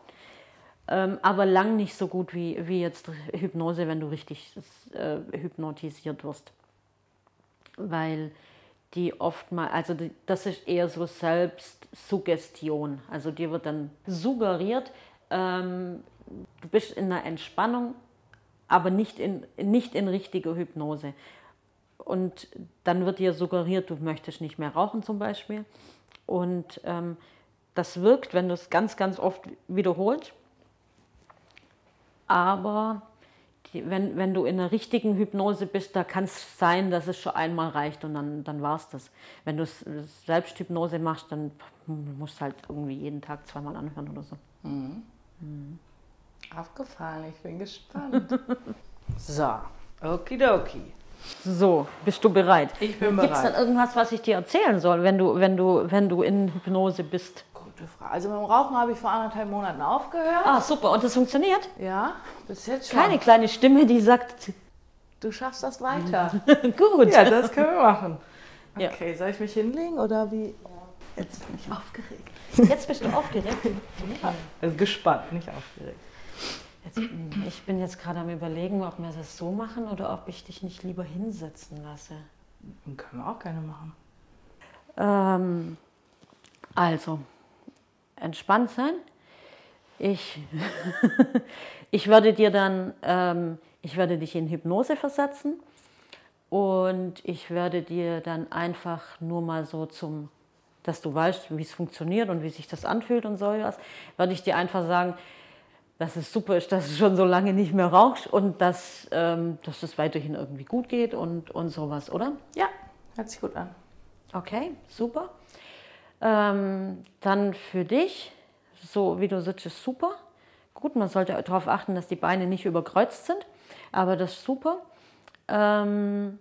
ähm, aber lang nicht so gut wie, wie jetzt Hypnose, wenn du richtig äh, hypnotisiert wirst weil die oft mal, also die, das ist eher so Selbstsuggestion. Also dir wird dann suggeriert, ähm, du bist in einer Entspannung, aber nicht in, nicht in richtiger Hypnose. Und dann wird dir suggeriert, du möchtest nicht mehr rauchen zum Beispiel. Und ähm, das wirkt, wenn du es ganz, ganz oft wiederholst. Aber die, wenn, wenn du in einer richtigen Hypnose bist, da kann es sein, dass es schon einmal reicht und dann, dann war es das. Wenn du Selbsthypnose machst, dann musst du halt irgendwie jeden Tag zweimal anhören oder so. Mhm. Mhm. Aufgefallen, ich bin gespannt. (laughs) so, okidoki. So, bist du bereit? Ich bin bereit. Gibt es dann irgendwas, was ich dir erzählen soll, wenn du, wenn du, wenn du in Hypnose bist? Gute Frage. Also mit dem Rauchen habe ich vor anderthalb Monaten aufgehört. Ah, super. Und das funktioniert? Ja, bis jetzt schon. Keine kleine Stimme, die sagt, du schaffst das weiter. (laughs) Gut. Ja, das können wir machen. Okay, ja. soll ich mich hinlegen oder wie? Jetzt bin ich aufgeregt. Jetzt bist du aufgeregt? Ja. Also gespannt, nicht aufgeregt. Jetzt, ich bin jetzt gerade am Überlegen, ob wir das so machen oder ob ich dich nicht lieber hinsetzen lasse. Können wir auch gerne machen. Ähm, also, entspannt sein. Ich, (laughs) ich werde dir dann, ähm, ich werde dich in Hypnose versetzen und ich werde dir dann einfach nur mal so zum, dass du weißt, wie es funktioniert und wie sich das anfühlt und so was, werde ich dir einfach sagen, dass es super ist, dass du schon so lange nicht mehr rauchst und dass, ähm, dass es weiterhin irgendwie gut geht und, und sowas, oder? Ja, hört sich gut an. Okay, super. Ähm, dann für dich, so wie du sitzt, ist super. Gut, man sollte darauf achten, dass die Beine nicht überkreuzt sind, aber das ist super. Ähm,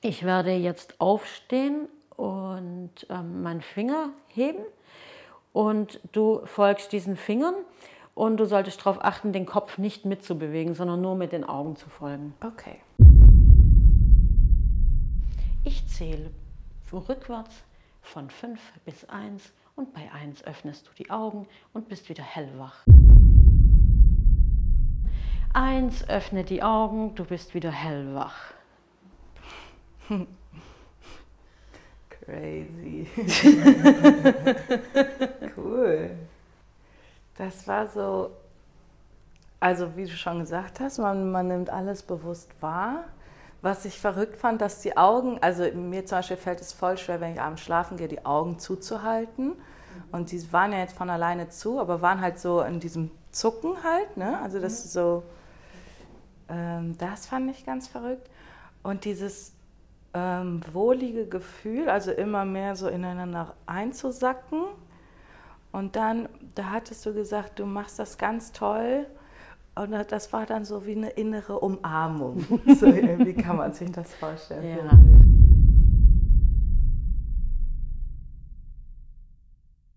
ich werde jetzt aufstehen und ähm, meinen Finger heben und du folgst diesen Fingern und du solltest darauf achten, den Kopf nicht mitzubewegen, sondern nur mit den Augen zu folgen. Okay. Ich zähle rückwärts von 5 bis 1 und bei 1 öffnest du die Augen und bist wieder hellwach. 1 öffne die Augen, du bist wieder hellwach. (laughs) Crazy. (laughs) cool. Das war so, also wie du schon gesagt hast, man, man nimmt alles bewusst wahr was ich verrückt fand, dass die Augen, also mir zum Beispiel fällt es voll schwer, wenn ich abends schlafen gehe, die Augen zuzuhalten. Und die waren ja jetzt von alleine zu, aber waren halt so in diesem Zucken halt, ne? Also das mhm. so, ähm, das fand ich ganz verrückt. Und dieses ähm, wohlige Gefühl, also immer mehr so ineinander einzusacken. Und dann, da hattest du gesagt, du machst das ganz toll und das war dann so wie eine innere Umarmung. (laughs) So, wie kann man sich das vorstellen? Ja.